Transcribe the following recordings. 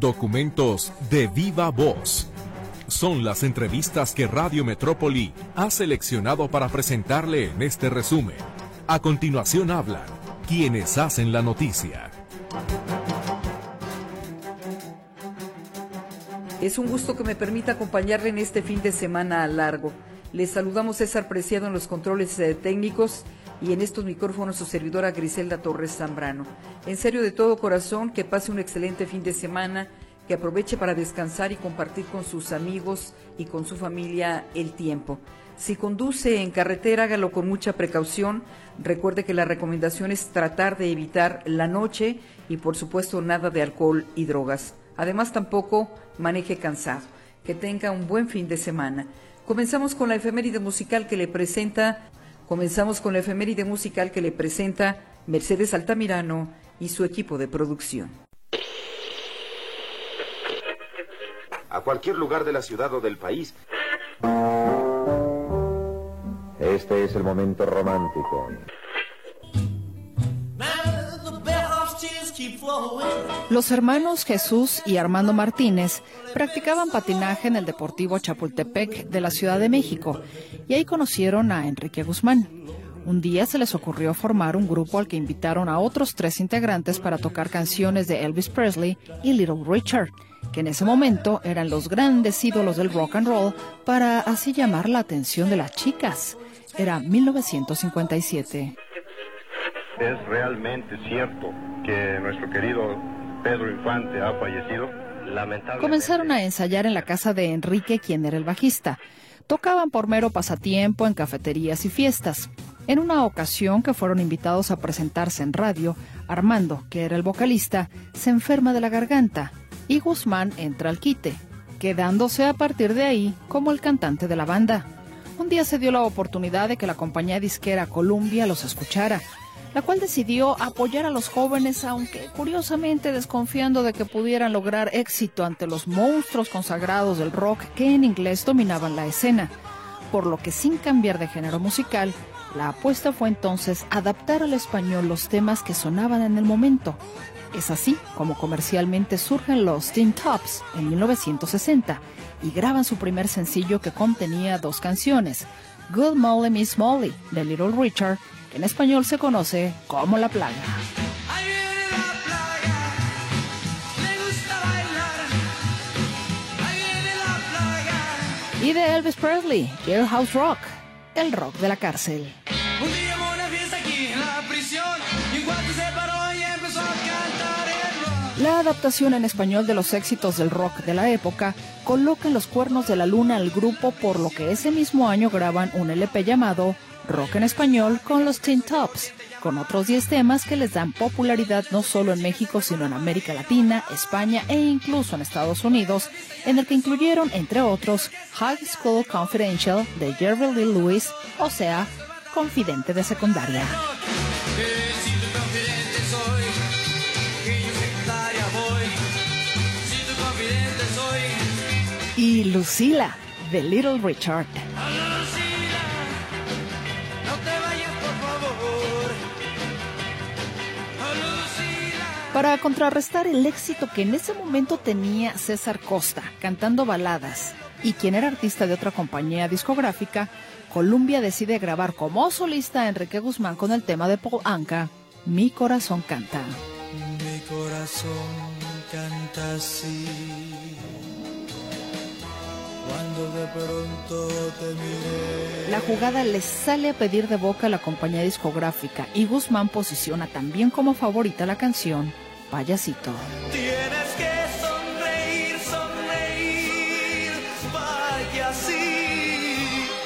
Documentos de viva voz. Son las entrevistas que Radio Metrópoli ha seleccionado para presentarle en este resumen. A continuación hablan quienes hacen la noticia. Es un gusto que me permita acompañarle en este fin de semana largo. Les saludamos César Preciado en los controles eh, técnicos y en estos micrófonos su servidora Griselda Torres Zambrano. En serio de todo corazón, que pase un excelente fin de semana, que aproveche para descansar y compartir con sus amigos y con su familia el tiempo. Si conduce en carretera, hágalo con mucha precaución. Recuerde que la recomendación es tratar de evitar la noche y por supuesto nada de alcohol y drogas. Además tampoco maneje cansado. Que tenga un buen fin de semana. Comenzamos con la efeméride musical que le presenta Comenzamos con la efeméride musical que le presenta Mercedes Altamirano y su equipo de producción. A cualquier lugar de la ciudad o del país. Este es el momento romántico. Los hermanos Jesús y Armando Martínez practicaban patinaje en el Deportivo Chapultepec de la Ciudad de México y ahí conocieron a Enrique Guzmán. Un día se les ocurrió formar un grupo al que invitaron a otros tres integrantes para tocar canciones de Elvis Presley y Little Richard, que en ese momento eran los grandes ídolos del rock and roll, para así llamar la atención de las chicas. Era 1957. Es realmente cierto que nuestro querido Pedro Infante ha fallecido. Comenzaron a ensayar en la casa de Enrique, quien era el bajista. Tocaban por mero pasatiempo en cafeterías y fiestas. En una ocasión que fueron invitados a presentarse en radio, Armando, que era el vocalista, se enferma de la garganta y Guzmán entra al quite, quedándose a partir de ahí como el cantante de la banda. Un día se dio la oportunidad de que la compañía disquera Columbia los escuchara la cual decidió apoyar a los jóvenes, aunque curiosamente desconfiando de que pudieran lograr éxito ante los monstruos consagrados del rock que en inglés dominaban la escena, por lo que sin cambiar de género musical, la apuesta fue entonces adaptar al español los temas que sonaban en el momento. Es así como comercialmente surgen los Teen Tops en 1960 y graban su primer sencillo que contenía dos canciones, Good Molly Miss Molly de Little Richard en español se conoce como La Plaga. Y de Elvis Presley, Jailhouse Rock, el rock de la cárcel. La adaptación en español de los éxitos del rock de la época coloca en los cuernos de la luna al grupo por lo que ese mismo año graban un LP llamado rock en español con los Teen Tops, con otros 10 temas que les dan popularidad no solo en México, sino en América Latina, España e incluso en Estados Unidos, en el que incluyeron, entre otros, High School Confidential de Jerry Lee Lewis, o sea, confidente de secundaria. Y Lucila, de Little Richard. Para contrarrestar el éxito que en ese momento tenía César Costa cantando baladas y quien era artista de otra compañía discográfica, Columbia decide grabar como solista a Enrique Guzmán con el tema de Paul Anka, Mi corazón canta. Mi corazón canta así. Cuando de pronto te miré. La jugada le sale a pedir de boca a la compañía discográfica y Guzmán posiciona también como favorita la canción payasito. Tienes que sonreír, sonreír, payasito.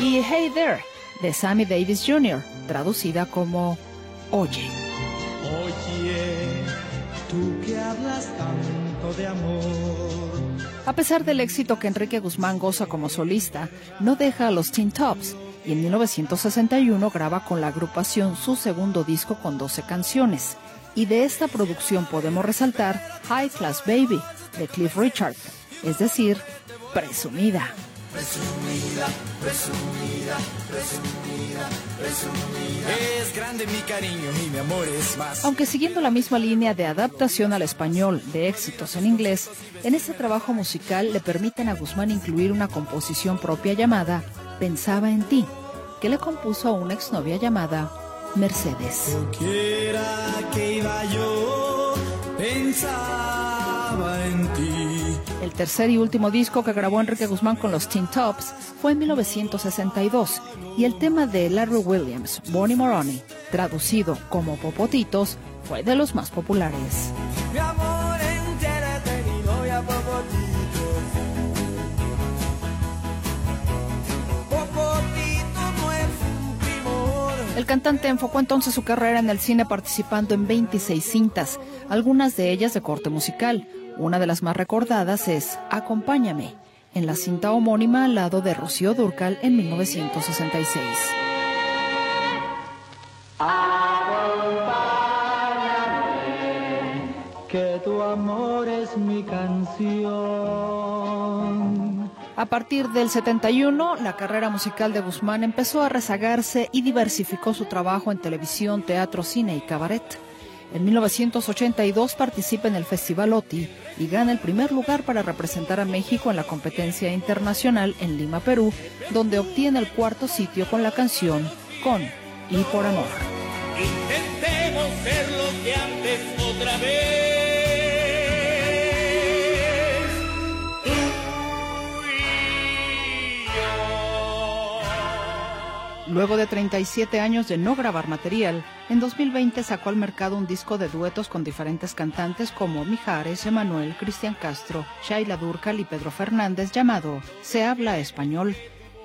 Y Hey There, de Sammy Davis Jr., traducida como Oye. Oye, tú que hablas tanto de amor. A pesar del éxito que Enrique Guzmán goza como solista, no deja a los Teen Tops y en 1961 graba con la agrupación su segundo disco con 12 canciones y de esta producción podemos resaltar High Class Baby de Cliff Richard, es decir, presumida. presumida, presumida, presumida, presumida. Es grande mi cariño y mi amor es más. Aunque siguiendo la misma línea de adaptación al español de éxitos en inglés, en este trabajo musical le permiten a Guzmán incluir una composición propia llamada Pensaba en ti, que le compuso a una exnovia llamada Mercedes. Quiera que iba yo, pensaba en ti. El tercer y último disco que grabó Enrique Guzmán con los Teen Tops fue en 1962 y el tema de Larry Williams, Bonnie Moroni, traducido como Popotitos, fue de los más populares. Mi amor El cantante enfocó entonces su carrera en el cine participando en 26 cintas, algunas de ellas de corte musical. Una de las más recordadas es Acompáñame, en la cinta homónima al lado de Rocío Durcal en 1966. Que tu amor es mi canción. A partir del 71, la carrera musical de Guzmán empezó a rezagarse y diversificó su trabajo en televisión, teatro, cine y cabaret. En 1982 participa en el Festival OTI y gana el primer lugar para representar a México en la competencia internacional en Lima, Perú, donde obtiene el cuarto sitio con la canción Con y por amor. Intentemos ser lo que antes otra vez. Luego de 37 años de no grabar material, en 2020 sacó al mercado un disco de duetos con diferentes cantantes como Mijares, Emanuel, Cristian Castro, Shaila Durcal y Pedro Fernández llamado Se habla español.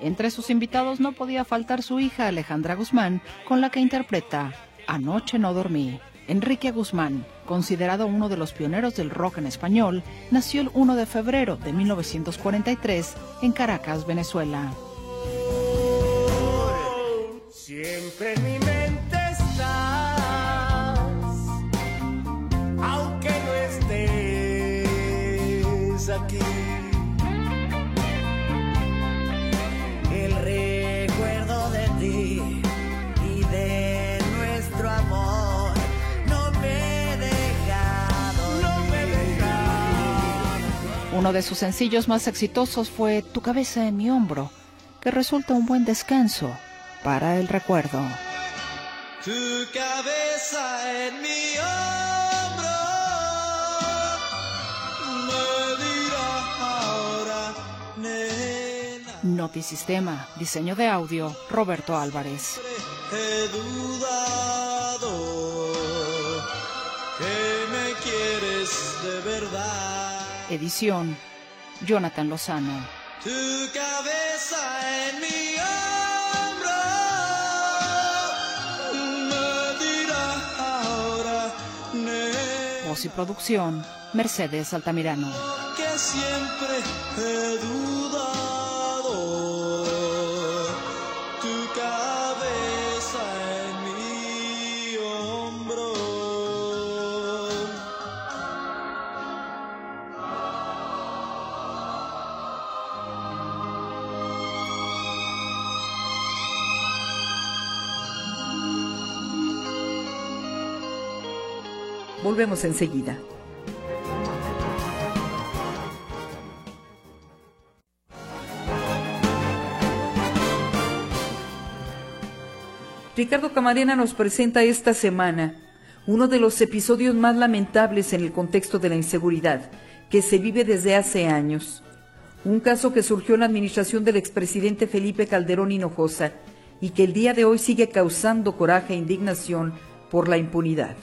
Entre sus invitados no podía faltar su hija Alejandra Guzmán, con la que interpreta Anoche no dormí. Enrique Guzmán, considerado uno de los pioneros del rock en español, nació el 1 de febrero de 1943 en Caracas, Venezuela. Siempre en mi mente estás, aunque no estés aquí. El recuerdo de ti y de nuestro amor no me he dejado, no me. Uno de sus sencillos más exitosos fue Tu cabeza en mi hombro, que resulta un buen descanso para el recuerdo. Tu cabeza en mi hombro me dirá ahora, nena. Notisistema, diseño de audio, Roberto Álvarez. He dudado que me quieres de verdad. Edición, Jonathan Lozano. Tu cabeza y producción, Mercedes Altamirano. Volvemos enseguida. Ricardo Camarena nos presenta esta semana uno de los episodios más lamentables en el contexto de la inseguridad que se vive desde hace años. Un caso que surgió en la administración del expresidente Felipe Calderón Hinojosa y que el día de hoy sigue causando coraje e indignación por la impunidad.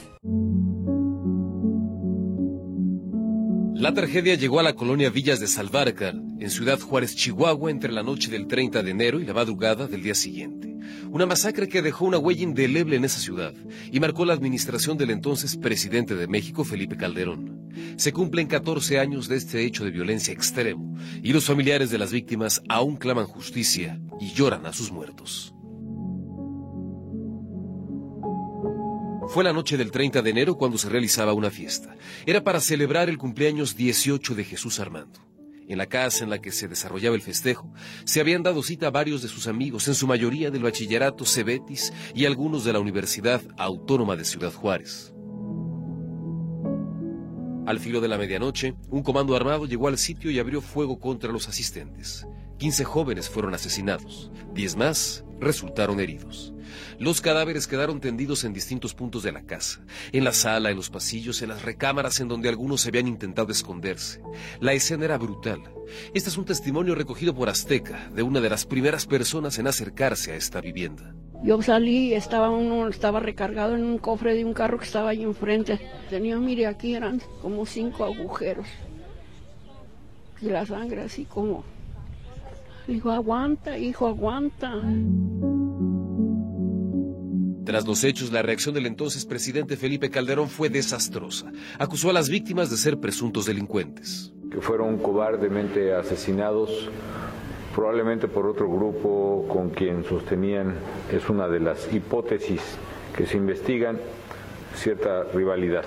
La tragedia llegó a la colonia Villas de Salvarcar, en Ciudad Juárez, Chihuahua, entre la noche del 30 de enero y la madrugada del día siguiente. Una masacre que dejó una huella indeleble en esa ciudad y marcó la administración del entonces presidente de México, Felipe Calderón. Se cumplen 14 años de este hecho de violencia extremo y los familiares de las víctimas aún claman justicia y lloran a sus muertos. Fue la noche del 30 de enero cuando se realizaba una fiesta. Era para celebrar el cumpleaños 18 de Jesús Armando. En la casa en la que se desarrollaba el festejo, se habían dado cita a varios de sus amigos, en su mayoría del bachillerato Cebetis y algunos de la Universidad Autónoma de Ciudad Juárez. Al filo de la medianoche, un comando armado llegó al sitio y abrió fuego contra los asistentes. 15 jóvenes fueron asesinados, 10 más resultaron heridos. Los cadáveres quedaron tendidos en distintos puntos de la casa, en la sala, en los pasillos, en las recámaras en donde algunos habían intentado esconderse. La escena era brutal. Este es un testimonio recogido por Azteca, de una de las primeras personas en acercarse a esta vivienda. Yo salí, estaba uno, estaba recargado en un cofre de un carro que estaba ahí enfrente. Tenía, mire, aquí eran como cinco agujeros. Y la sangre así como. Dijo, aguanta, hijo, aguanta. Tras los hechos, la reacción del entonces presidente Felipe Calderón fue desastrosa. Acusó a las víctimas de ser presuntos delincuentes. Que fueron cobardemente asesinados probablemente por otro grupo con quien sostenían, es una de las hipótesis que se investigan, cierta rivalidad.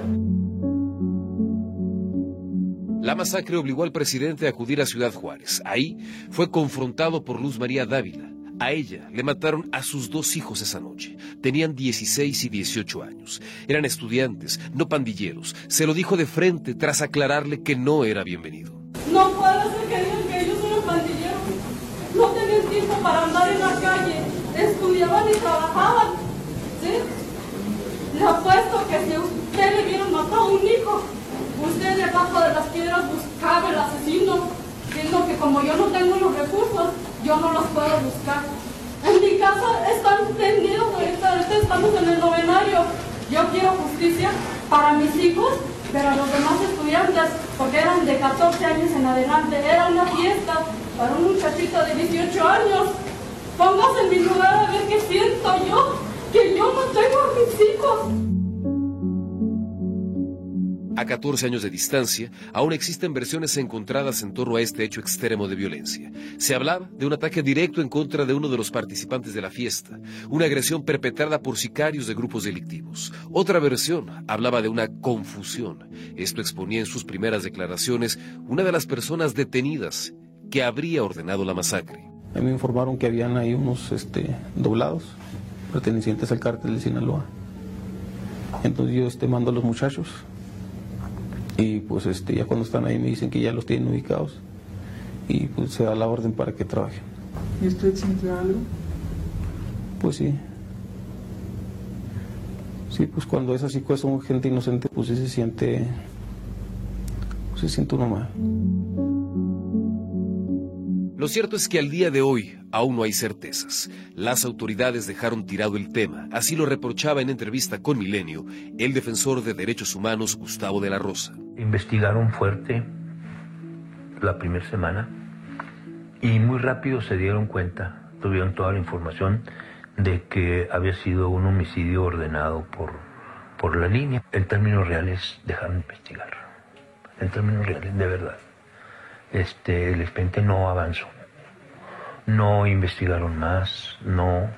La masacre obligó al presidente a acudir a Ciudad Juárez. Ahí fue confrontado por Luz María Dávila. A ella le mataron a sus dos hijos esa noche. Tenían 16 y 18 años. Eran estudiantes, no pandilleros. Se lo dijo de frente tras aclararle que no era bienvenido. No puede ser que digan que ellos son pandilleros. No tenían tiempo para andar en la calle. Estudiaban y trabajaban. ¿Sí? Le apuesto que si usted le vieron matado a un hijo, usted debajo de las piedras buscaba el asesino, siendo que como yo no tengo los recursos, yo no los puedo buscar. En mi casa están tendidos, ahorita estamos en el novenario. Yo quiero justicia para mis hijos, pero los demás estudiantes, porque eran de 14 años en adelante, era una fiesta para un muchachito de 18 años. Póngase en mi lugar a ver qué siento yo, que yo no tengo a mis hijos. A 14 años de distancia, aún existen versiones encontradas en torno a este hecho extremo de violencia. Se hablaba de un ataque directo en contra de uno de los participantes de la fiesta, una agresión perpetrada por sicarios de grupos delictivos. Otra versión hablaba de una confusión. Esto exponía en sus primeras declaraciones una de las personas detenidas que habría ordenado la masacre. Me informaron que habían ahí unos este, doblados pertenecientes al cártel de Sinaloa. Entonces yo este, mando a los muchachos y pues este, ya cuando están ahí me dicen que ya los tienen ubicados y pues se da la orden para que trabajen. ¿Y usted siente algo? Pues sí. Sí, pues cuando es así, pues son gente inocente, pues sí se siente, pues se siente uno mal. Lo cierto es que al día de hoy aún no hay certezas. Las autoridades dejaron tirado el tema, así lo reprochaba en entrevista con Milenio el defensor de derechos humanos Gustavo de la Rosa. Investigaron fuerte la primera semana y muy rápido se dieron cuenta, tuvieron toda la información de que había sido un homicidio ordenado por, por la línea. En términos reales dejaron de investigar, en términos reales, de verdad. Este, el expediente no avanzó, no investigaron más, no,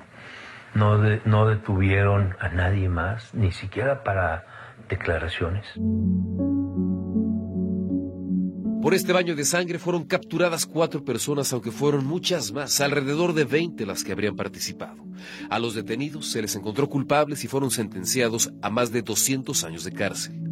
no, no detuvieron a nadie más, ni siquiera para declaraciones. Por este baño de sangre fueron capturadas cuatro personas, aunque fueron muchas más, alrededor de 20 las que habrían participado. A los detenidos se les encontró culpables y fueron sentenciados a más de 200 años de cárcel.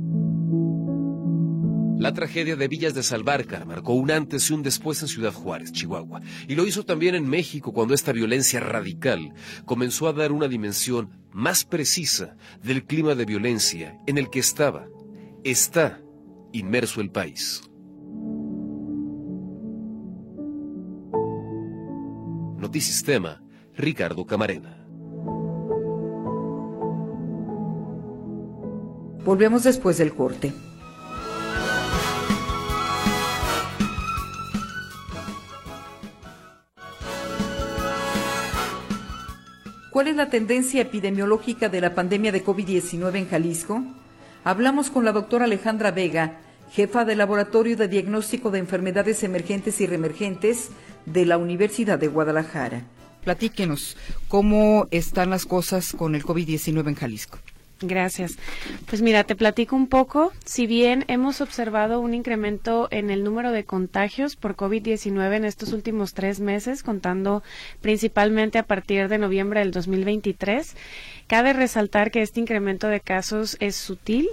La tragedia de Villas de Salvarcar marcó un antes y un después en Ciudad Juárez, Chihuahua, y lo hizo también en México cuando esta violencia radical comenzó a dar una dimensión más precisa del clima de violencia en el que estaba, está inmerso el país. Notisistema, Ricardo Camarena. Volvemos después del corte. ¿Cuál es la tendencia epidemiológica de la pandemia de COVID-19 en Jalisco? Hablamos con la doctora Alejandra Vega, jefa del Laboratorio de Diagnóstico de Enfermedades Emergentes y Reemergentes de la Universidad de Guadalajara. Platíquenos, ¿cómo están las cosas con el COVID-19 en Jalisco? Gracias. Pues mira, te platico un poco. Si bien hemos observado un incremento en el número de contagios por COVID-19 en estos últimos tres meses, contando principalmente a partir de noviembre del 2023, cabe resaltar que este incremento de casos es sutil,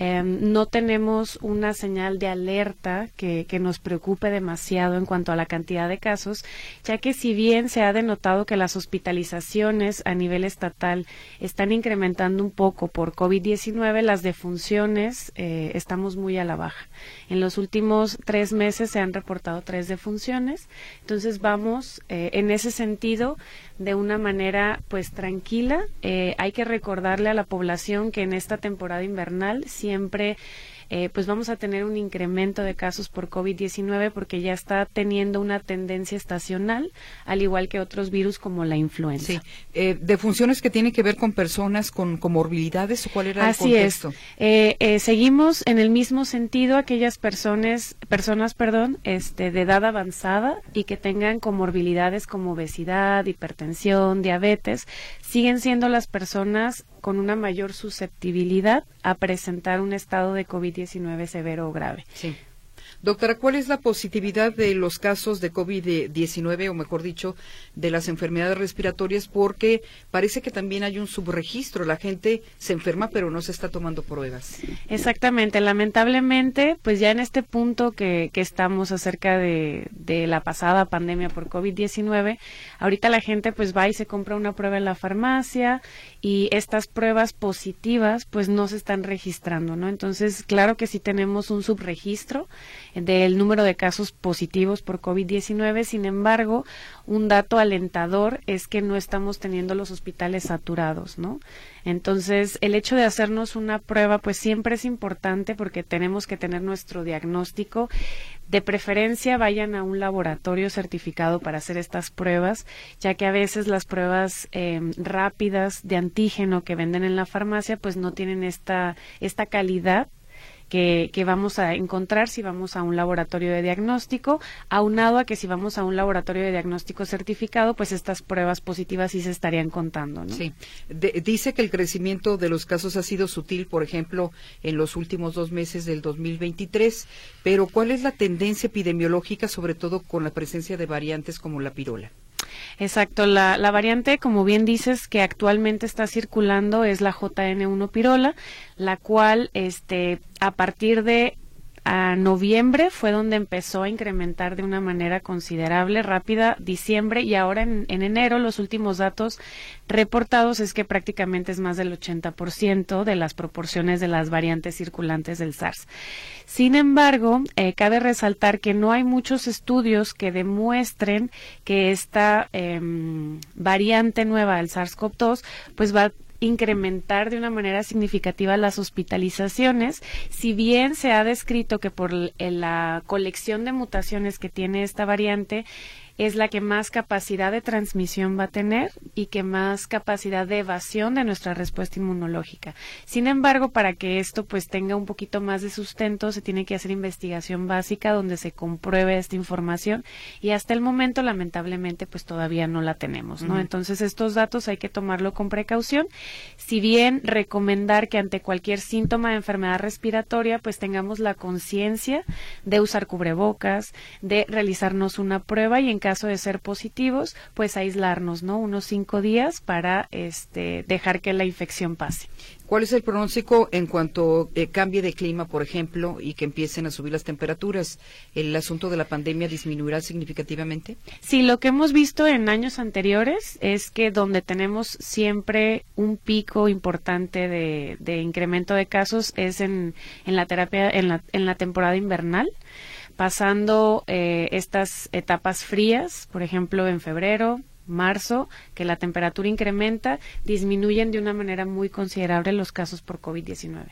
Em, no tenemos una señal de alerta que, nos preocupe demasiado en cuanto a la cantidad de casos, ya que si bien se ha denotado que las hospitalizaciones a nivel estatal están incrementando un poco por COVID-19, las defunciones eh, estamos muy a la baja. En los últimos tres meses se han reportado tres defunciones, entonces vamos eh, en ese sentido de una manera pues tranquila. Eh, hay que recordarle a la población que en esta temporada invernal siempre eh, pues vamos a tener un incremento de casos por COVID-19 porque ya está teniendo una tendencia estacional, al igual que otros virus como la influenza. Sí. Eh, ¿De funciones que tienen que ver con personas con comorbilidades o cuál era Así el contexto? Es. Eh, seguimos en el mismo sentido aquellas personas, personas perdón, este, de edad avanzada y que tengan comorbilidades como obesidad, hipertensión, diabetes, siguen siendo las personas con una mayor susceptibilidad a presentar un estado de COVID-19 severo o grave. Sí. Doctora, ¿cuál es la positividad de los casos de COVID-19, o mejor dicho, de las enfermedades respiratorias? Porque parece que también hay un subregistro. La gente se enferma, pero no se está tomando pruebas. Exactamente. Lamentablemente, pues ya en este punto que, estamos acerca de, de la pasada pandemia por COVID-19, ahorita la gente pues va y se compra una prueba en la farmacia y estas pruebas positivas pues no se están registrando, ¿no? Entonces, claro que sí tenemos un subregistro del número de casos positivos por COVID-19. Sin embargo, un dato alentador es que no estamos teniendo los hospitales saturados, ¿no? Entonces, el hecho de hacernos una prueba, pues siempre es importante porque tenemos que tener nuestro diagnóstico. De preferencia, vayan a un laboratorio certificado para hacer estas pruebas, ya que a veces las pruebas eh, rápidas de antígeno que venden en la farmacia, pues no tienen esta, esta calidad que, que, vamos a encontrar si vamos a un laboratorio de diagnóstico, aunado a que si vamos a un laboratorio de diagnóstico certificado, pues estas pruebas positivas sí se estarían contando. ¿no? Sí. dice que el crecimiento de los casos ha sido sutil, por ejemplo, en los últimos dos meses del 2023, pero ¿cuál es la tendencia epidemiológica, sobre todo con la presencia de variantes como la pirola? Exacto, la, la, variante, como bien dices, que actualmente está circulando es la JN1 pirola, la cual, este, a partir de a noviembre fue donde empezó a incrementar de una manera considerable, rápida, diciembre y ahora en, en enero los últimos datos reportados es que prácticamente es más del 80% de las proporciones de las variantes circulantes del SARS. Sin embargo, eh, cabe resaltar que no hay muchos estudios que demuestren que esta eh, variante nueva del SARS-CoV-2 pues va incrementar de una manera significativa las hospitalizaciones, si bien se ha descrito que por la colección de mutaciones que tiene esta variante, es la que más capacidad de transmisión va a tener y que más capacidad de evasión de nuestra respuesta inmunológica. Sin embargo, para que esto pues tenga un poquito más de sustento, se tiene que hacer investigación básica donde se compruebe esta información y hasta el momento lamentablemente pues todavía no la tenemos, ¿no? Entonces, estos datos hay que tomarlo con precaución. Si bien recomendar que ante cualquier síntoma de enfermedad respiratoria pues tengamos la conciencia de usar cubrebocas, de realizarnos una prueba y en caso de ser positivos, pues aislarnos, ¿no? Unos cinco días para este, dejar que la infección pase. ¿Cuál es el pronóstico en cuanto eh, cambie de clima, por ejemplo, y que empiecen a subir las temperaturas? ¿El asunto de la pandemia disminuirá significativamente? Sí, lo que hemos visto en años anteriores es que donde tenemos siempre un pico importante de, de incremento de casos es en, en la terapia, en la, en la temporada invernal pasando eh, estas etapas frías, por ejemplo en febrero, marzo, que la temperatura incrementa, disminuyen de una manera muy considerable los casos por COVID-19.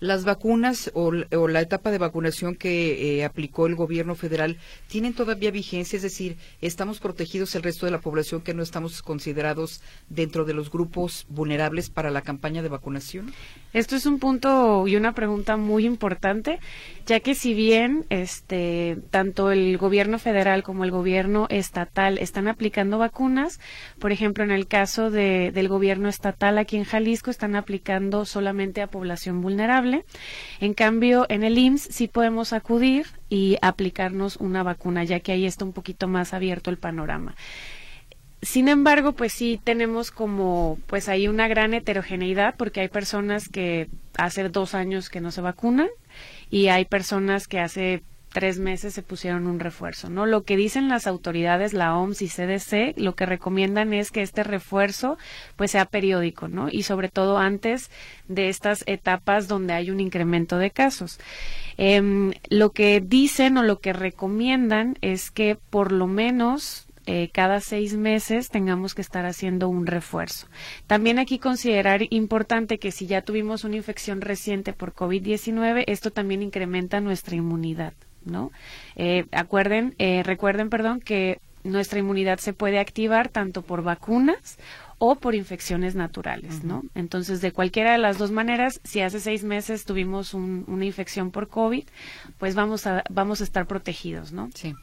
Las vacunas o, la etapa de vacunación que eh, aplicó el gobierno federal tienen todavía vigencia, es decir, estamos protegidos el resto de la población que no estamos considerados dentro de los grupos vulnerables para la campaña de vacunación. Esto es un punto y una pregunta muy importante, ya que si bien este tanto el gobierno federal como el gobierno estatal están aplicando vacunas. Por ejemplo, en el caso de, del gobierno estatal aquí en Jalisco están aplicando solamente a población vulnerable. En cambio, en el IMSS sí podemos acudir y aplicarnos una vacuna, ya que ahí está un poquito más abierto el panorama. Sin embargo, pues sí tenemos como, pues ahí una gran heterogeneidad porque hay personas que hace dos años que no se vacunan y hay personas que hace tres meses se pusieron un refuerzo, ¿no? Lo que dicen las autoridades, la OMS y CDC, lo que recomiendan es que este refuerzo pues sea periódico, ¿no? Y sobre todo antes de estas etapas donde hay un incremento de casos. Em, lo que dicen o lo que recomiendan es que por lo menos eh, cada seis meses tengamos que estar haciendo un refuerzo. También aquí considerar importante que si ya tuvimos una infección reciente por COVID-19, esto también incrementa nuestra inmunidad, ¿no? Eh, acuerden, eh, recuerden, perdón, que nuestra inmunidad se puede activar tanto por vacunas o por infecciones naturales, ¿no? Entonces, de cualquiera de las dos maneras, si hace seis meses tuvimos una infección por COVID, pues vamos a, vamos a estar protegidos, ¿no? Sí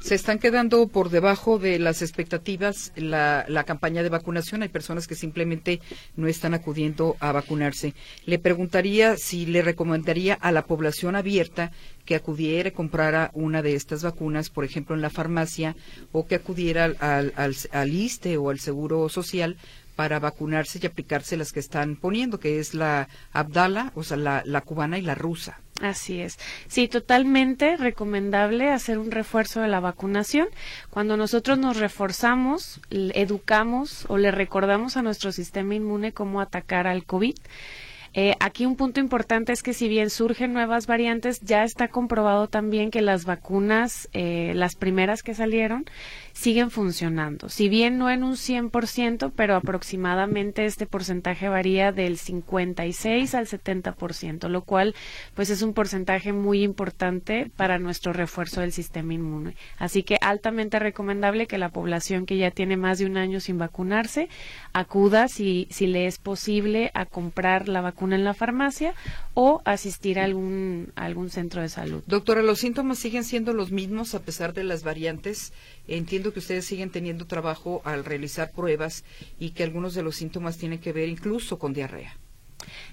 se están quedando por debajo de las expectativas la, la, campaña de vacunación. Hay personas que simplemente no están acudiendo a vacunarse. Le preguntaría si le recomendaría a la población abierta que acudiera y comprara una de estas vacunas, por ejemplo, en la farmacia, o que acudiera al, al, al ISTE o al Seguro Social para vacunarse y aplicarse las que están poniendo, que es la Abdala, o sea, la, la cubana y la rusa. Así es. Sí, totalmente recomendable hacer un refuerzo de la vacunación. Cuando nosotros nos reforzamos, educamos o le recordamos a nuestro sistema inmune cómo atacar al COVID, eh, aquí un punto importante es que si bien surgen nuevas variantes, ya está comprobado también que las vacunas, eh, las primeras que salieron, siguen funcionando. Si bien no en un 100%, pero aproximadamente este porcentaje varía del 56 al 70%, lo cual pues es un porcentaje muy importante para nuestro refuerzo del sistema inmune. Así que altamente recomendable que la población que ya tiene más de un año sin vacunarse acuda si, si le es posible a comprar la vacuna en la farmacia o asistir a algún, a algún centro de salud. Doctora, ¿los síntomas siguen siendo los mismos a pesar de las variantes? Entiendo que ustedes siguen teniendo trabajo al realizar pruebas y que algunos de los síntomas tienen que ver incluso con diarrea.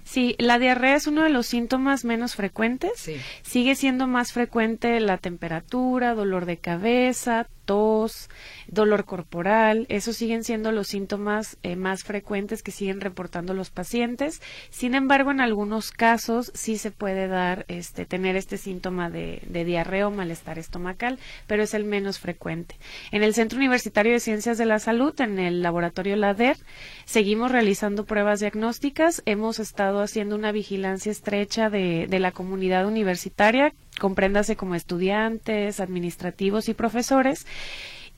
Sí, la diarrea es uno de los síntomas menos frecuentes. Sigue siendo más frecuente la temperatura, dolor de cabeza, tos, dolor corporal, esos siguen siendo los síntomas eh, más frecuentes que siguen reportando los pacientes. Sin embargo, en algunos casos sí se puede dar, este, tener este síntoma de, diarrea o malestar estomacal, pero es el menos frecuente. En el Centro Universitario de Ciencias de la Salud, en el laboratorio LADER, seguimos realizando pruebas diagnósticas. Hemos estado haciendo una vigilancia estrecha de, de la comunidad universitaria compréndase como estudiantes, administrativos y profesores.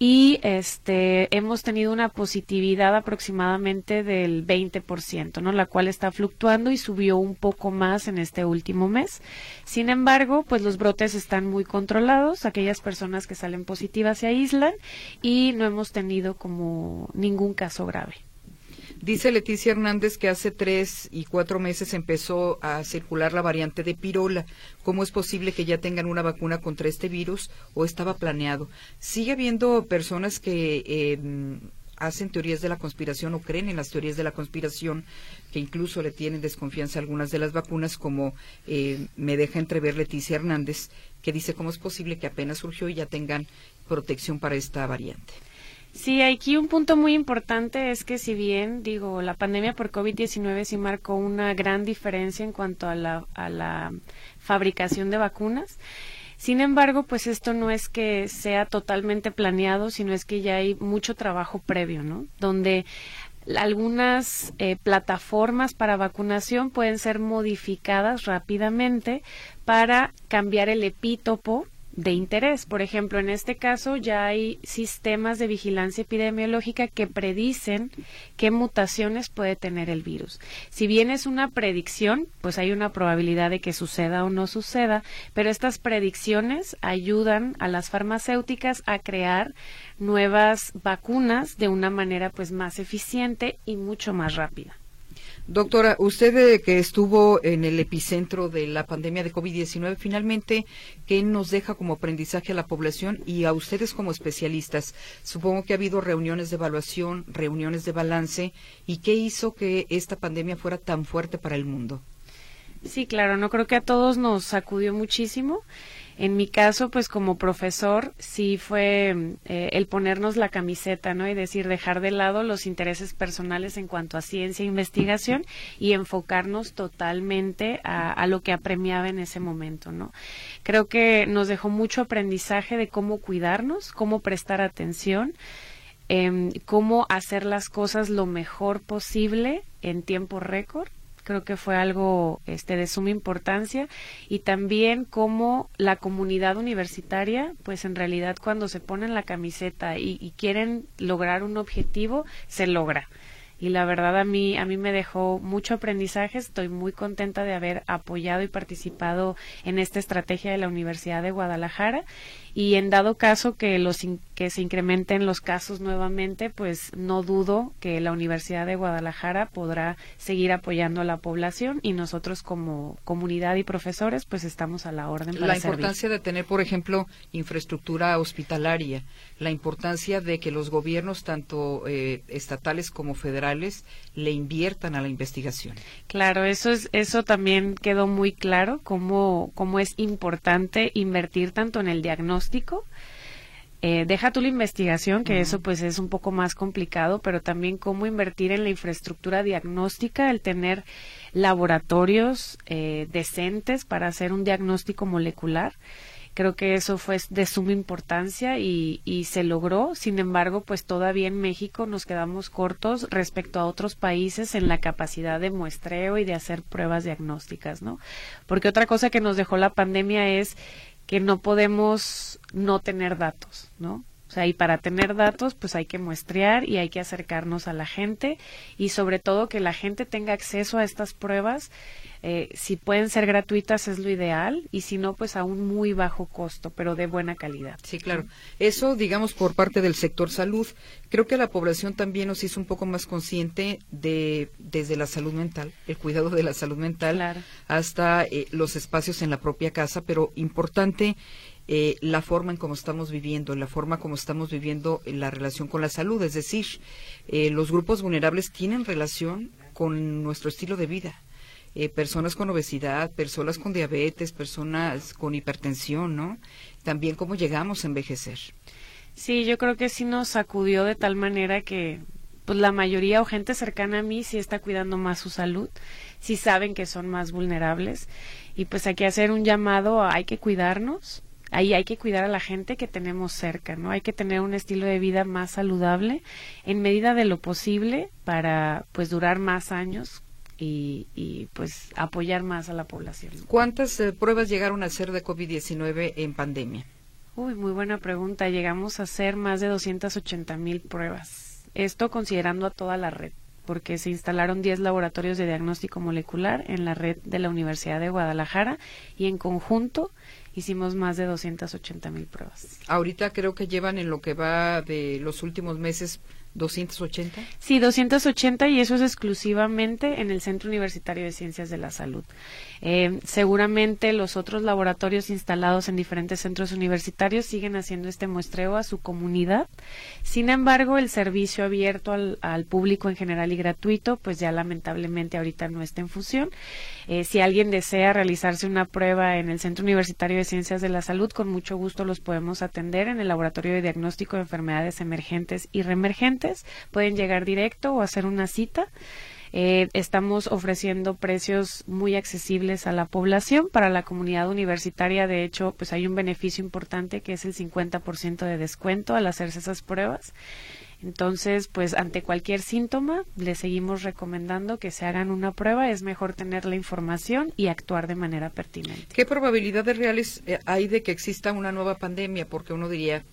Y este, hemos tenido una positividad aproximadamente del 20%, ¿no? La cual está fluctuando y subió un poco más en este último mes. Sin embargo, pues los brotes están muy controlados. Aquellas personas que salen positivas se aíslan y no hemos tenido como ningún caso grave. Dice Leticia Hernández que hace tres y cuatro meses empezó a circular la variante de pirola. ¿Cómo es posible que ya tengan una vacuna contra este virus o estaba planeado? Sigue habiendo personas que em, hacen teorías de la conspiración o creen en las teorías de la conspiración que incluso le tienen desconfianza a algunas de las vacunas, como eh, me deja entrever Leticia Hernández, que dice cómo es posible que apenas surgió y ya tengan protección para esta variante. Sí, aquí un punto muy importante es que si bien, digo, la pandemia por COVID-19 sí marcó una gran diferencia en cuanto a la, a la fabricación de vacunas, sin embargo, pues esto no es que sea totalmente planeado, sino es que ya hay mucho trabajo previo, ¿no? Donde algunas eh, plataformas para vacunación pueden ser modificadas rápidamente para cambiar el epítopo de interés. Por ejemplo, en este caso ya hay sistemas de vigilancia epidemiológica que predicen qué mutaciones puede tener el virus. Si bien es una predicción, pues hay una probabilidad de que suceda o no suceda, pero estas predicciones ayudan a las farmacéuticas a crear nuevas vacunas de una manera pues más eficiente y mucho más rápida. Doctora, usted eh, que estuvo en el epicentro de la pandemia de COVID-19, finalmente, ¿qué nos deja como aprendizaje a la población y a ustedes como especialistas? Supongo que ha habido reuniones de evaluación, reuniones de balance, ¿y qué hizo que esta pandemia fuera tan fuerte para el mundo? Sí, claro, no creo que a todos nos sacudió muchísimo. En mi caso, pues como profesor, sí fue eh, el ponernos la camiseta, ¿no? Y decir, dejar de lado los intereses personales en cuanto a ciencia e investigación y enfocarnos totalmente a, lo que apremiaba en ese momento, ¿no? Creo que nos dejó mucho aprendizaje de cómo cuidarnos, cómo prestar atención, em, cómo hacer las cosas lo mejor posible en tiempo récord creo que fue algo este de suma importancia y también como la comunidad universitaria pues en realidad cuando se ponen la camiseta y, y quieren lograr un objetivo se logra y la verdad a mí a mí me dejó mucho aprendizaje. Estoy muy contenta de haber apoyado y participado en esta estrategia de la Universidad de Guadalajara. Y en dado caso que los que se incrementen los casos nuevamente pues no dudo que la Universidad de Guadalajara podrá seguir apoyando a la población y nosotros como comunidad y profesores pues estamos a la orden para la importancia de tener por ejemplo infraestructura hospitalaria la importancia de que los gobiernos tanto eh, estatales como federales le inviertan a la investigación. Claro eso es eso también quedó muy claro cómo cómo es importante invertir tanto en el diagnóstico. Eh, deja tú la investigación, que eso pues es un poco más complicado, pero también cómo invertir en la infraestructura diagnóstica, el tener laboratorios eh, decentes para hacer un diagnóstico molecular. Creo que eso fue de suma importancia y, y, se logró. Sin embargo, pues todavía en México nos quedamos cortos respecto a otros países en la capacidad de muestreo y de hacer pruebas diagnósticas, ¿no? Porque otra cosa que nos dejó la pandemia es que no podemos no tener datos, ¿no? O sea, y para tener datos, pues hay que muestrear y hay que acercarnos a la gente y sobre todo que la gente tenga acceso a estas pruebas eh, si pueden ser gratuitas es lo ideal y si no, pues a un muy bajo costo, pero de buena calidad. Sí, claro. Eso, digamos, por parte del sector salud. Creo que la población también nos hizo un poco más consciente de desde la salud mental, el cuidado de la salud mental, hasta eh, los espacios en la propia casa, pero importante eh, la forma en cómo estamos viviendo, la forma como estamos viviendo la relación con la salud. Es decir, los grupos vulnerables tienen relación con nuestro estilo de vida. Eh, personas con obesidad, personas con diabetes, personas con hipertensión, ¿no? También cómo llegamos a envejecer. Sí, yo creo que sí nos sacudió de tal manera que pues la mayoría o gente cercana a mí sí está cuidando más su salud, sí saben que son más vulnerables y pues hay que hacer un llamado, hay que cuidarnos, ahí hay que cuidar a la gente que tenemos cerca, ¿no? Hay que tener un estilo de vida más saludable en medida de lo posible para pues durar más años y, pues apoyar más a la población. ¿Cuántas eh, pruebas llegaron a hacer de COVID-19 en pandemia? Uy, muy buena pregunta. Llegamos a hacer más de 280 mil pruebas. Esto considerando a toda la red, porque se instalaron 10 laboratorios de diagnóstico molecular en la red de la Universidad de Guadalajara y en conjunto hicimos más de 280 mil pruebas. Ahorita creo que llevan en lo que va de los últimos meses 280. Sí, 280 y eso es exclusivamente en el Centro Universitario de Ciencias de la Salud. Eh, seguramente los otros laboratorios instalados en diferentes centros universitarios siguen haciendo este muestreo a su comunidad. Sin embargo, el servicio abierto al, público en general y gratuito, pues ya lamentablemente ahorita no está en función. Eh, si alguien desea realizarse una prueba en el Centro Universitario de Ciencias de la Salud, con mucho gusto los podemos atender en el Laboratorio de Diagnóstico de Enfermedades Emergentes y Reemergentes. Pueden llegar directo o hacer una cita. Eh, estamos ofreciendo precios muy accesibles a la población. Para la comunidad universitaria, de hecho, pues hay un beneficio importante que es el 50% de descuento al hacerse esas pruebas. Entonces, pues ante cualquier síntoma, le seguimos recomendando que se hagan una prueba. Es mejor tener la información y actuar de manera pertinente. ¿Qué probabilidades reales eh, hay de que exista una nueva pandemia? Porque uno diría,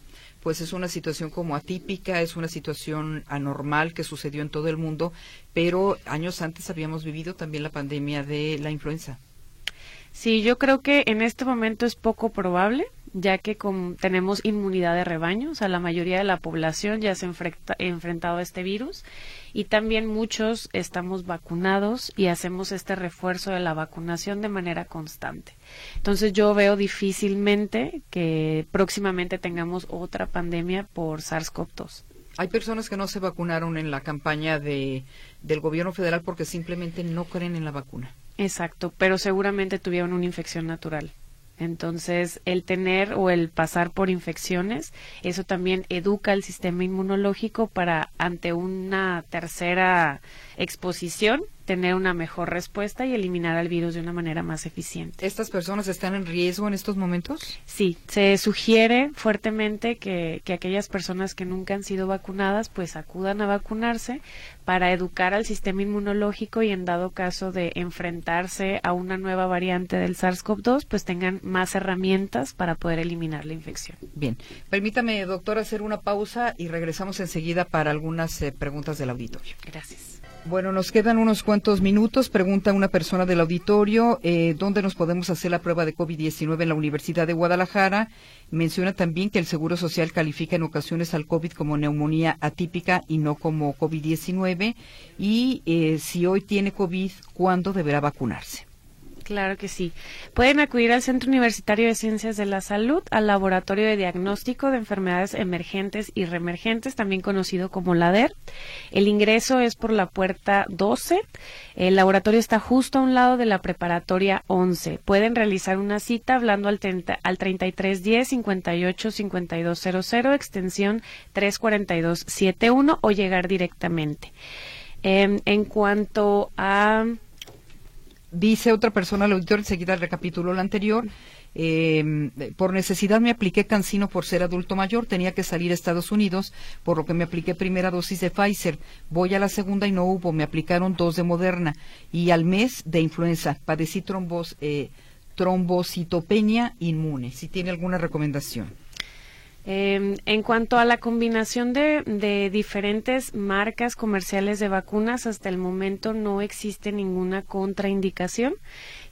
pues es una situación como atípica, es una situación anormal que sucedió en todo el mundo, pero años antes habíamos vivido también la pandemia de la influenza. Sí, yo creo que en este momento es poco probable, ya que tenemos inmunidad de rebaño, o sea, la mayoría de la población ya se ha enfrentado a este virus y también muchos estamos vacunados y hacemos este refuerzo de la vacunación de manera constante. Entonces yo veo difícilmente que próximamente tengamos otra pandemia por SARS-CoV-2. Hay personas que no se vacunaron en la campaña de, del gobierno federal porque simplemente no creen en la vacuna. Exacto, pero seguramente tuvieron una infección natural. Entonces, el tener o el pasar por infecciones, eso también educa al sistema inmunológico para ante una tercera exposición tener una mejor respuesta y eliminar al virus de una manera más eficiente. ¿Estas personas están en riesgo en estos momentos? Sí, se sugiere fuertemente que, que aquellas personas que nunca han sido vacunadas pues acudan a vacunarse para educar al sistema inmunológico y en dado caso de enfrentarse a una nueva variante del SARS-CoV-2 pues tengan más herramientas para poder eliminar la infección. Bien, permítame doctor hacer una pausa y regresamos enseguida para algunas eh, preguntas del auditorio. Gracias. Bueno, nos quedan unos cuantos minutos. Pregunta una persona del auditorio, eh, ¿dónde nos podemos hacer la prueba de COVID-19 en la Universidad de Guadalajara? Menciona también que el Seguro Social califica en ocasiones al COVID como neumonía atípica y no como COVID-19. Y eh, si hoy tiene COVID, ¿cuándo deberá vacunarse? Claro que sí. Pueden acudir al Centro Universitario de Ciencias de la Salud, al Laboratorio de Diagnóstico de Enfermedades Emergentes y Reemergentes, también conocido como LADER. El ingreso es por la puerta 12. El laboratorio está justo a un lado de la preparatoria 11. Pueden realizar una cita hablando al, al 3310 58 5200 extensión 34271 o llegar directamente. Em, en cuanto a Dice otra persona al auditor, enseguida recapituló lo anterior. Eh, por necesidad me apliqué cancino por ser adulto mayor, tenía que salir a Estados Unidos, por lo que me apliqué primera dosis de Pfizer. Voy a la segunda y no hubo, me aplicaron dos de Moderna y al mes de influenza. Padecí trombos, eh, trombocitopenia inmune. Si tiene alguna recomendación. Eh, en cuanto a la combinación de, de, diferentes marcas comerciales de vacunas, hasta el momento no existe ninguna contraindicación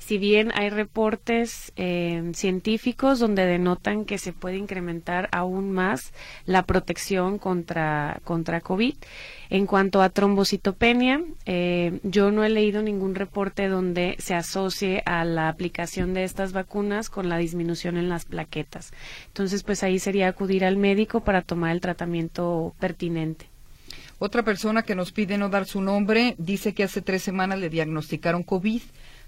si bien hay reportes eh, científicos donde denotan que se puede incrementar aún más la protección contra, contra COVID. En cuanto a trombocitopenia, eh, yo no he leído ningún reporte donde se asocie a la aplicación de estas vacunas con la disminución en las plaquetas. Entonces, pues ahí sería acudir al médico para tomar el tratamiento pertinente. Otra persona que nos pide no dar su nombre dice que hace tres semanas le diagnosticaron COVID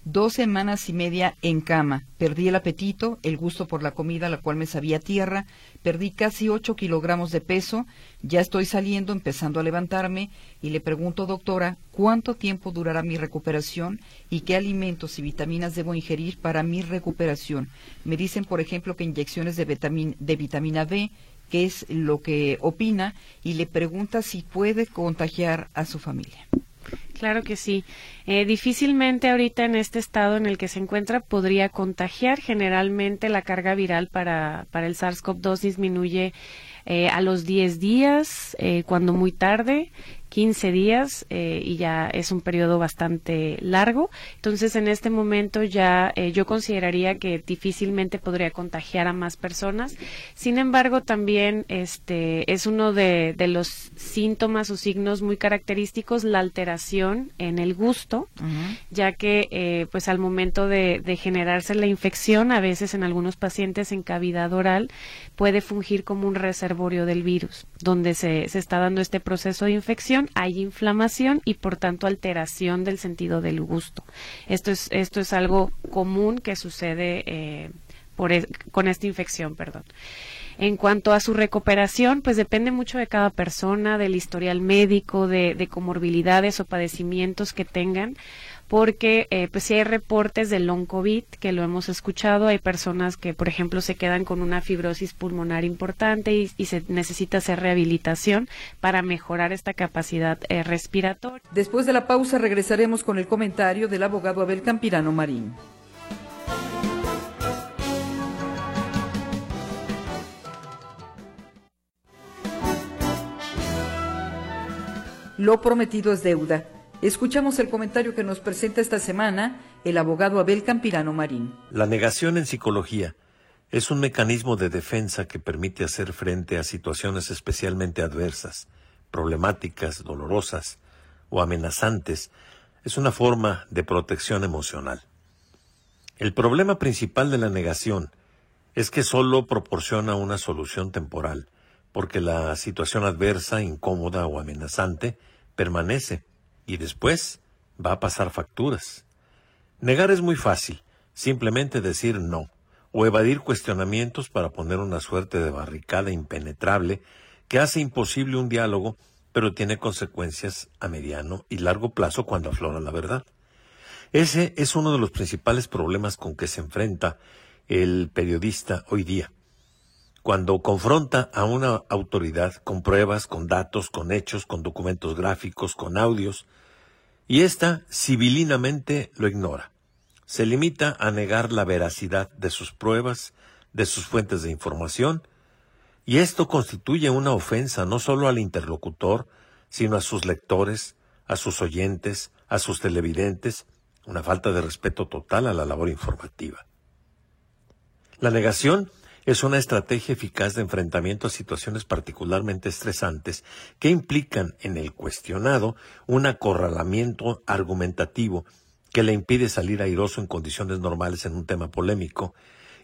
dos semanas y media en cama. Perdí el apetito, el gusto por la comida, la cual me sabía tierra. Perdí casi ocho kilogramos de peso. Ya estoy saliendo, empezando a levantarme. Y le pregunto, doctora, ¿cuánto tiempo durará mi recuperación y qué alimentos y vitaminas debo ingerir para mi recuperación? Me dicen, por ejemplo, que inyecciones de, de vitamina B, que es lo que opina, y le pregunta si puede contagiar a su familia. Claro que sí. Eh, difícilmente ahorita en este estado en el que se encuentra podría contagiar. Generalmente la carga viral para, para el SARS-CoV-2 disminuye eh, a los 10 días, eh, cuando muy tarde, 15 días eh, y ya es un periodo bastante largo. Entonces, en este momento ya eh, yo consideraría que difícilmente podría contagiar a más personas. Sin embargo, también este es uno de, los síntomas o signos muy característicos la alteración en el gusto, ya que eh, pues al momento de, de generarse la infección, a veces en algunos pacientes en cavidad oral puede fungir como un reservorio del virus, donde se, se está dando este proceso de infección hay inflamación y por tanto alteración del sentido del gusto. Esto es, esto es algo común que sucede eh, por, e, con esta infección, perdón. En cuanto a su recuperación, pues depende mucho de cada persona, del historial médico, de, de comorbilidades o padecimientos que tengan porque eh, pues si hay reportes de long COVID que lo hemos escuchado, hay personas que por ejemplo se quedan con una fibrosis pulmonar importante y, se necesita hacer rehabilitación para mejorar esta capacidad eh, respiratoria. Después de la pausa regresaremos con el comentario del abogado Abel Campirano Marín. Lo prometido es deuda. Escuchamos el comentario que nos presenta esta semana el abogado Abel Campirano Marín. La negación en psicología es un mecanismo de defensa que permite hacer frente a situaciones especialmente adversas, problemáticas, dolorosas o amenazantes. Es una forma de protección emocional. El problema principal de la negación es que solo proporciona una solución temporal, porque la situación adversa, incómoda o amenazante permanece y después va a pasar facturas. Negar es muy fácil, simplemente decir no, o evadir cuestionamientos para poner una suerte de barricada impenetrable que hace imposible un diálogo, pero tiene consecuencias a mediano y largo plazo cuando aflora la verdad. Ese es uno de los principales problemas con que se enfrenta el periodista hoy día. Cuando confronta a una autoridad con pruebas, con datos, con hechos, con documentos gráficos, con audios, y ésta civilinamente lo ignora. Se limita a negar la veracidad de sus pruebas, de sus fuentes de información, y esto constituye una ofensa no solo al interlocutor, sino a sus lectores, a sus oyentes, a sus televidentes, una falta de respeto total a la labor informativa. La negación es una estrategia eficaz de enfrentamiento a situaciones particularmente estresantes que implican en el cuestionado un acorralamiento argumentativo que le impide salir airoso en condiciones normales en un tema polémico,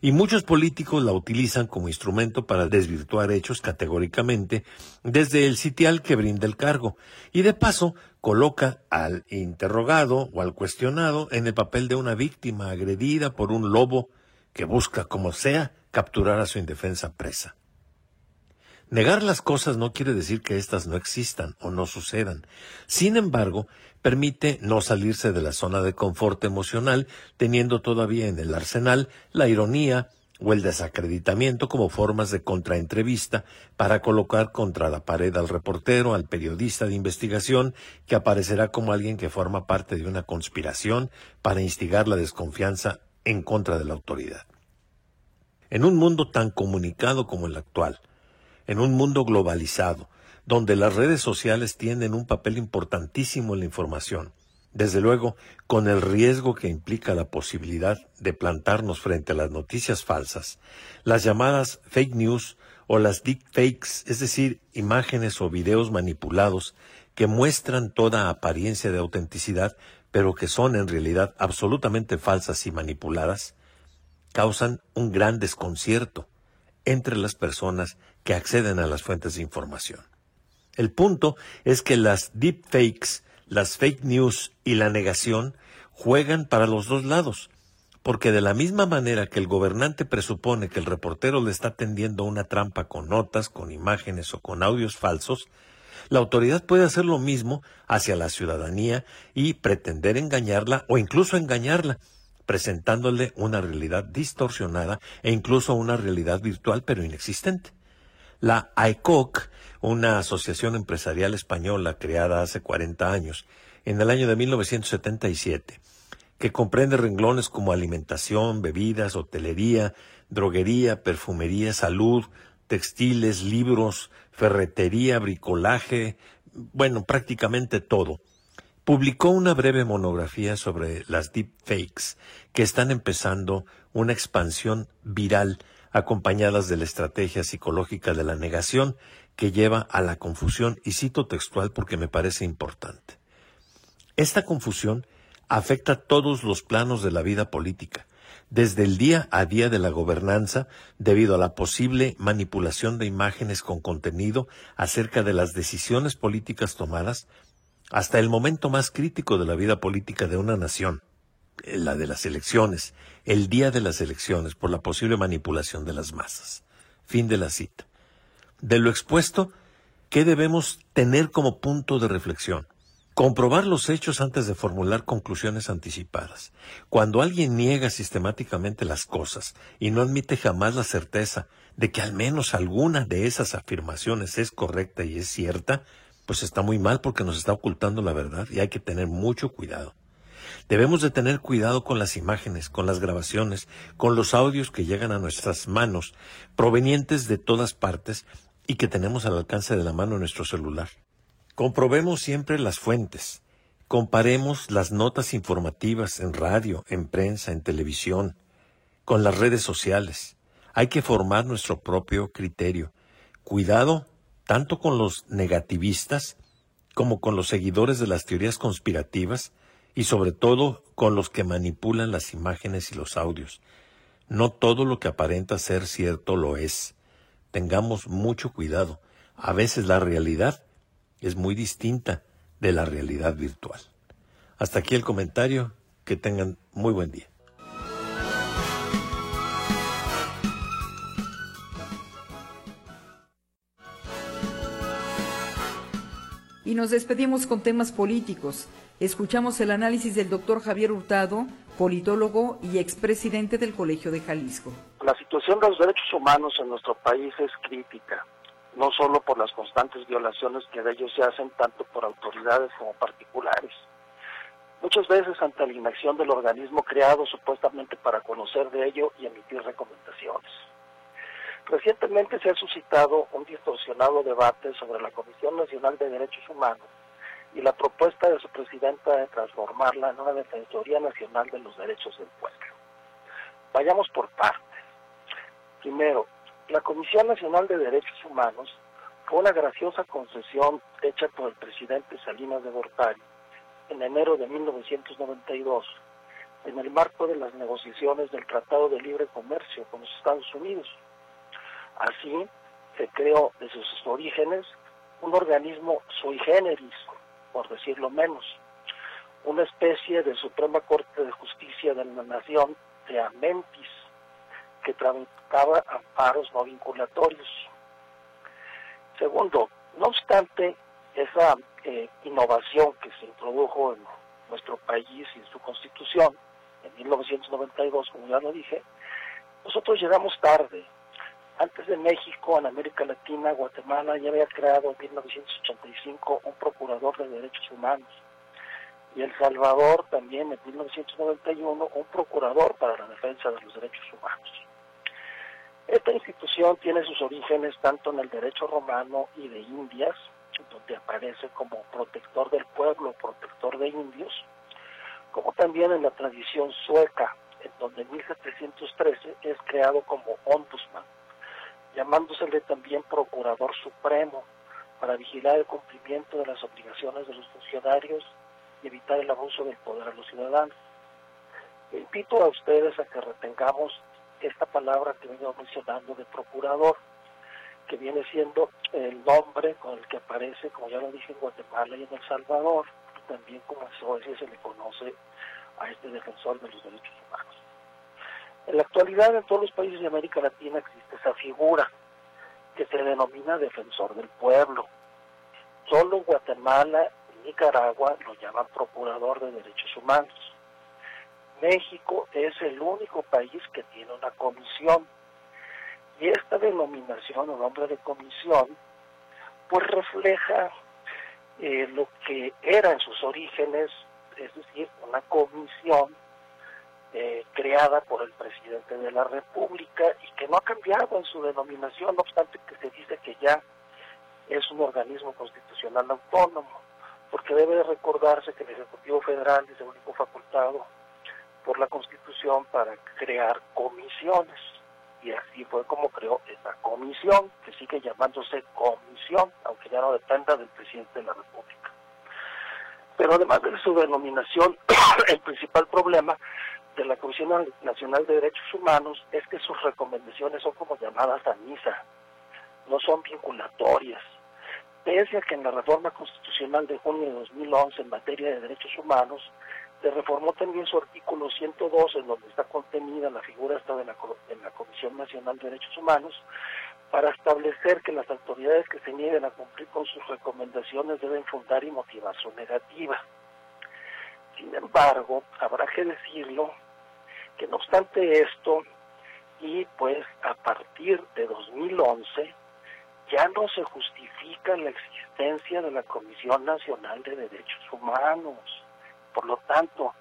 y muchos políticos la utilizan como instrumento para desvirtuar hechos categóricamente desde el sitial que brinda el cargo, y de paso coloca al interrogado o al cuestionado en el papel de una víctima agredida por un lobo que busca, como sea, capturar a su indefensa presa. Negar las cosas no quiere decir que éstas no existan o no sucedan. Sin embargo, permite no salirse de la zona de confort emocional, teniendo todavía en el arsenal la ironía o el desacreditamiento como formas de contraentrevista para colocar contra la pared al reportero, al periodista de investigación, que aparecerá como alguien que forma parte de una conspiración para instigar la desconfianza en contra de la autoridad. En un mundo tan comunicado como el actual, en un mundo globalizado, donde las redes sociales tienen un papel importantísimo en la información, desde luego con el riesgo que implica la posibilidad de plantarnos frente a las noticias falsas, las llamadas fake news o las deepfakes, es decir, imágenes o videos manipulados que muestran toda apariencia de autenticidad, pero que son en realidad absolutamente falsas y manipuladas, causan un gran desconcierto entre las personas que acceden a las fuentes de información. El punto es que las deepfakes, las fake news y la negación juegan para los dos lados, porque de la misma manera que el gobernante presupone que el reportero le está tendiendo una trampa con notas, con imágenes o con audios falsos, la autoridad puede hacer lo mismo hacia la ciudadanía y pretender engañarla o incluso engañarla, presentándole una realidad distorsionada e incluso una realidad virtual pero inexistente. La AECOC, una asociación empresarial española creada hace 40 años, en el año de 1977, que comprende renglones como alimentación, bebidas, hotelería, droguería, perfumería, salud, textiles, libros, ferretería, bricolaje, bueno, prácticamente todo. Publicó una breve monografía sobre las deepfakes que están empezando una expansión viral acompañadas de la estrategia psicológica de la negación que lleva a la confusión, y cito textual porque me parece importante. Esta confusión afecta todos los planos de la vida política, desde el día a día de la gobernanza, debido a la posible manipulación de imágenes con contenido acerca de las decisiones políticas tomadas, hasta el momento más crítico de la vida política de una nación, la de las elecciones, el día de las elecciones por la posible manipulación de las masas. Fin de la cita. De lo expuesto, ¿qué debemos tener como punto de reflexión? Comprobar los hechos antes de formular conclusiones anticipadas. Cuando alguien niega sistemáticamente las cosas y no admite jamás la certeza de que al menos alguna de esas afirmaciones es correcta y es cierta, pues está muy mal porque nos está ocultando la verdad y hay que tener mucho cuidado. Debemos de tener cuidado con las imágenes, con las grabaciones, con los audios que llegan a nuestras manos, provenientes de todas partes y que tenemos al alcance de la mano en nuestro celular. Comprobemos siempre las fuentes. Comparemos las notas informativas en radio, en prensa, en televisión, con las redes sociales. Hay que formar nuestro propio criterio. Cuidado tanto con los negativistas como con los seguidores de las teorías conspirativas y sobre todo con los que manipulan las imágenes y los audios. No todo lo que aparenta ser cierto lo es. Tengamos mucho cuidado. A veces la realidad es muy distinta de la realidad virtual. Hasta aquí el comentario. Que tengan muy buen día. Y nos despedimos con temas políticos. Escuchamos el análisis del doctor Javier Hurtado, politólogo y expresidente del Colegio de Jalisco. La situación de los derechos humanos en nuestro país es crítica no solo por las constantes violaciones que de ellos se hacen tanto por autoridades como particulares. Muchas veces ante la inacción del organismo creado supuestamente para conocer de ello y emitir recomendaciones. Recientemente se ha suscitado un distorsionado debate sobre la Comisión Nacional de Derechos Humanos y la propuesta de su presidenta de transformarla en una Defensoría Nacional de los Derechos del Pueblo. Vayamos por partes. Primero, la Comisión Nacional de Derechos Humanos fue una graciosa concesión hecha por el presidente Salinas de Gortari en enero de 1992 en el marco de las negociaciones del Tratado de Libre Comercio con los Estados Unidos. Así se creó desde sus orígenes un organismo sui generis, por decirlo menos, una especie de Suprema Corte de Justicia de la Nación de Amentis, que tramitaba amparos no vinculatorios. Segundo, no obstante esa eh, innovación que se introdujo en nuestro país y en su constitución en 1992, como ya lo dije, nosotros llegamos tarde. Antes de México, en América Latina, Guatemala ya había creado en 1985 un procurador de derechos humanos y El Salvador también en 1991 un procurador para la defensa de los derechos humanos. Esta institución tiene sus orígenes tanto en el derecho romano y de Indias, donde aparece como protector del pueblo, protector de indios, como también en la tradición sueca, en donde en 1713 es creado como ombudsman, llamándosele también procurador supremo para vigilar el cumplimiento de las obligaciones de los funcionarios y evitar el abuso del poder a los ciudadanos. Invito a ustedes a que retengamos esta palabra que vengo mencionando de procurador, que viene siendo el nombre con el que aparece, como ya lo dije, en Guatemala y en El Salvador, también como en Suecia se le conoce a este defensor de los derechos humanos. En la actualidad en todos los países de América Latina existe esa figura que se denomina defensor del pueblo. Solo Guatemala y Nicaragua lo llaman procurador de derechos humanos. México es el único país que tiene una comisión. Y esta denominación o nombre de comisión, pues refleja eh, lo que era en sus orígenes, es decir, una comisión eh, creada por el presidente de la República y que no ha cambiado en su denominación, no obstante que se dice que ya es un organismo constitucional autónomo, porque debe recordarse que el Ejecutivo Federal es el único facultado por la Constitución para crear comisiones. Y así fue como creó esta comisión, que sigue llamándose comisión, aunque ya no dependa del presidente de la República. Pero además de su denominación, el principal problema de la Comisión Nacional de Derechos Humanos es que sus recomendaciones son como llamadas a misa, no son vinculatorias. Pese a que en la reforma constitucional de junio de 2011 en materia de derechos humanos se reformó también su artículo 102, en donde está contenida la figura esta de la, la Comisión Nacional de Derechos Humanos, para establecer que las autoridades que se nieguen a cumplir con sus recomendaciones deben fundar y motivar su negativa. Sin embargo, habrá que decirlo que no obstante esto, y pues a partir de 2011, ya no se justifica la existencia de la Comisión Nacional de Derechos Humanos por lo tanto,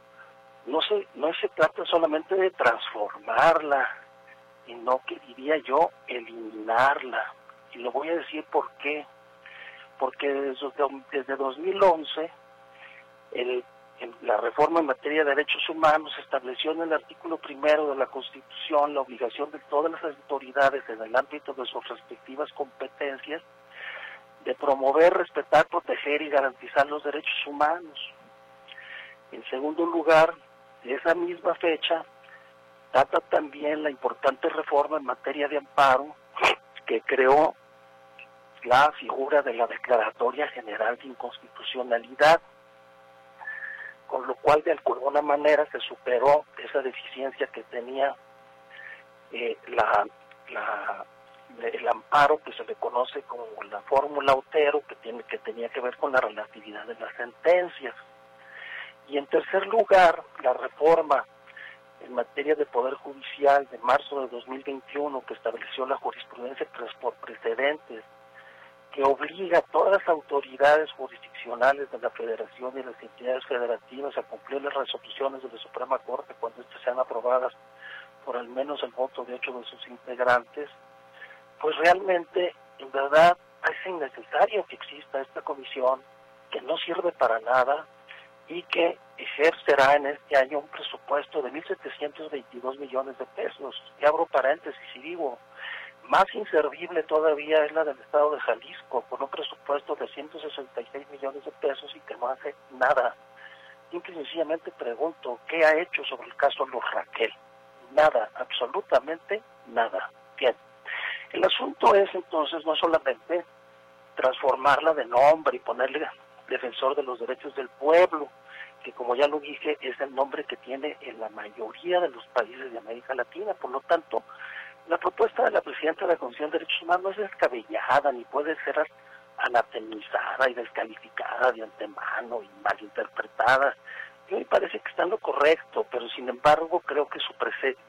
no se, no se trata solamente de transformarla, sino que diría yo eliminarla. Y lo voy a decir por qué. Porque desde, desde 2011 el, la reforma en materia de derechos humanos estableció en el artículo primero de la Constitución la obligación de todas las autoridades en el ámbito de sus respectivas competencias de promover, respetar, proteger y garantizar los derechos humanos. En segundo lugar, esa misma fecha, data también la importante reforma en materia de amparo que creó la figura de la Declaratoria General de Inconstitucionalidad, con lo cual de alguna manera se superó esa deficiencia que tenía eh, la, el amparo que se le conoce como la fórmula Otero, que, tiene, que tenía que ver con la relatividad de las sentencias. Y en tercer lugar, la reforma en materia de Poder Judicial de marzo de 2021, que estableció la jurisprudencia por precedentes que obliga a todas las autoridades jurisdiccionales de la Federación y las entidades federativas a cumplir las resoluciones de la Suprema Corte cuando éstas sean aprobadas por al menos el voto de ocho de sus integrantes, pues realmente, en verdad, es innecesario que exista esta comisión que no sirve para nada y que ejercerá en este año un presupuesto de 1.722 millones de pesos. Y abro paréntesis y digo, más inservible todavía es la del Estado de Jalisco, con un presupuesto de 166 millones de pesos y que no hace nada. Simple y sencillamente pregunto, ¿qué ha hecho sobre el caso Luz Raquel? Nada, absolutamente nada. Bien. El asunto es entonces no solamente transformarla de nombre y ponerle defensor de los derechos del pueblo, que como ya lo dije es el nombre que tiene en la mayoría de los países de América Latina, por lo tanto, la propuesta de la presidenta de la Comisión de Derechos Humanos no es descabellada ni puede ser anatemizada y descalificada de antemano y malinterpretada. A mí me parece que está en lo correcto, pero sin embargo creo que su,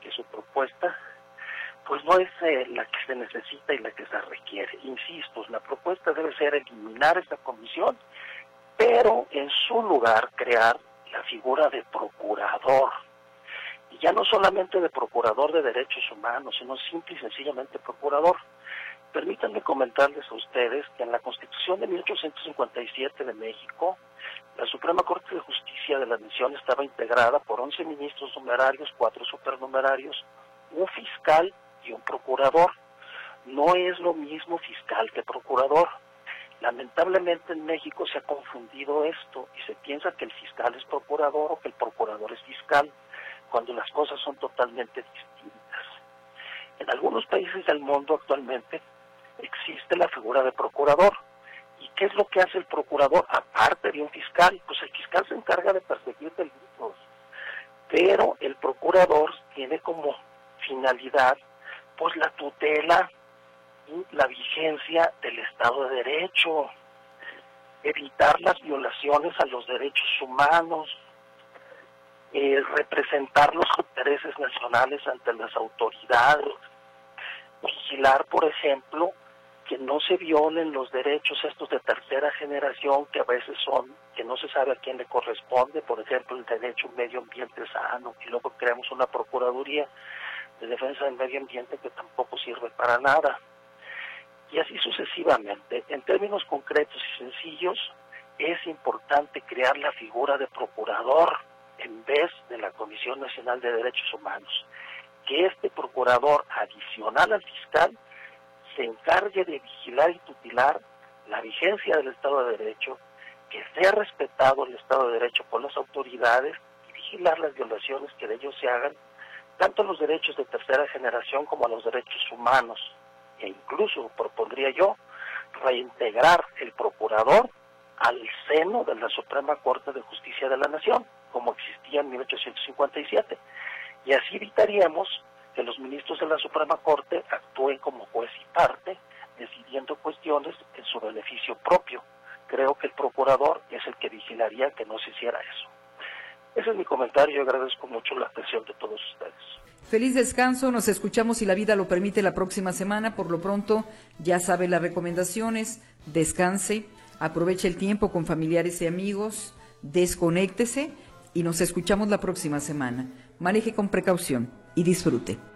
que su propuesta pues no es eh, la que se necesita y la que se requiere. Insisto, la propuesta debe ser eliminar esta comisión, pero en su lugar crear la figura de procurador ya no solamente de procurador de derechos humanos, sino simple y sencillamente procurador. Permítanme comentarles a ustedes que en la Constitución de 1857 de México, la Suprema Corte de Justicia de la Nación estaba integrada por 11 ministros numerarios, 4 supernumerarios, un fiscal y un procurador. No es lo mismo fiscal que procurador. Lamentablemente en México se ha confundido esto y se piensa que el fiscal es procurador o que el procurador es fiscal cuando las cosas son totalmente distintas. En algunos países del mundo actualmente existe la figura de procurador. ¿Y qué es lo que hace el procurador aparte de un fiscal? Pues el fiscal se encarga de perseguir delitos, pero el procurador tiene como finalidad pues la tutela y la vigencia del Estado de Derecho, evitar las violaciones a los derechos humanos, eh, representar los intereses nacionales ante las autoridades, vigilar, por ejemplo, que no se violen los derechos estos de tercera generación que a veces son, que no se sabe a quién le corresponde, por ejemplo, el derecho a un medio ambiente sano, y luego creamos una Procuraduría de Defensa del Medio Ambiente que tampoco sirve para nada. Y así sucesivamente. En términos concretos y sencillos, es importante crear la figura de procurador en vez de la Comisión Nacional de Derechos Humanos, que este procurador adicional al fiscal se encargue de vigilar y tutelar la vigencia del Estado de Derecho, que sea respetado el Estado de Derecho por las autoridades y vigilar las violaciones que de ellos se hagan, tanto a los derechos de tercera generación como a los derechos humanos, e incluso propondría yo reintegrar el procurador al seno de la Suprema Corte de Justicia de la Nación como existía en 1857. Y así evitaríamos que los ministros de la Suprema Corte actúen como juez y parte, decidiendo cuestiones en su beneficio propio. Creo que el procurador es el que vigilaría que no se hiciera eso. Ese es mi comentario y agradezco mucho la atención de todos ustedes. Feliz descanso, nos escuchamos si la vida lo permite la próxima semana. Por lo pronto, ya sabe las recomendaciones, descanse, aproveche el tiempo con familiares y amigos, desconéctese y nos escuchamos la próxima semana. Maneje con precaución y disfrute.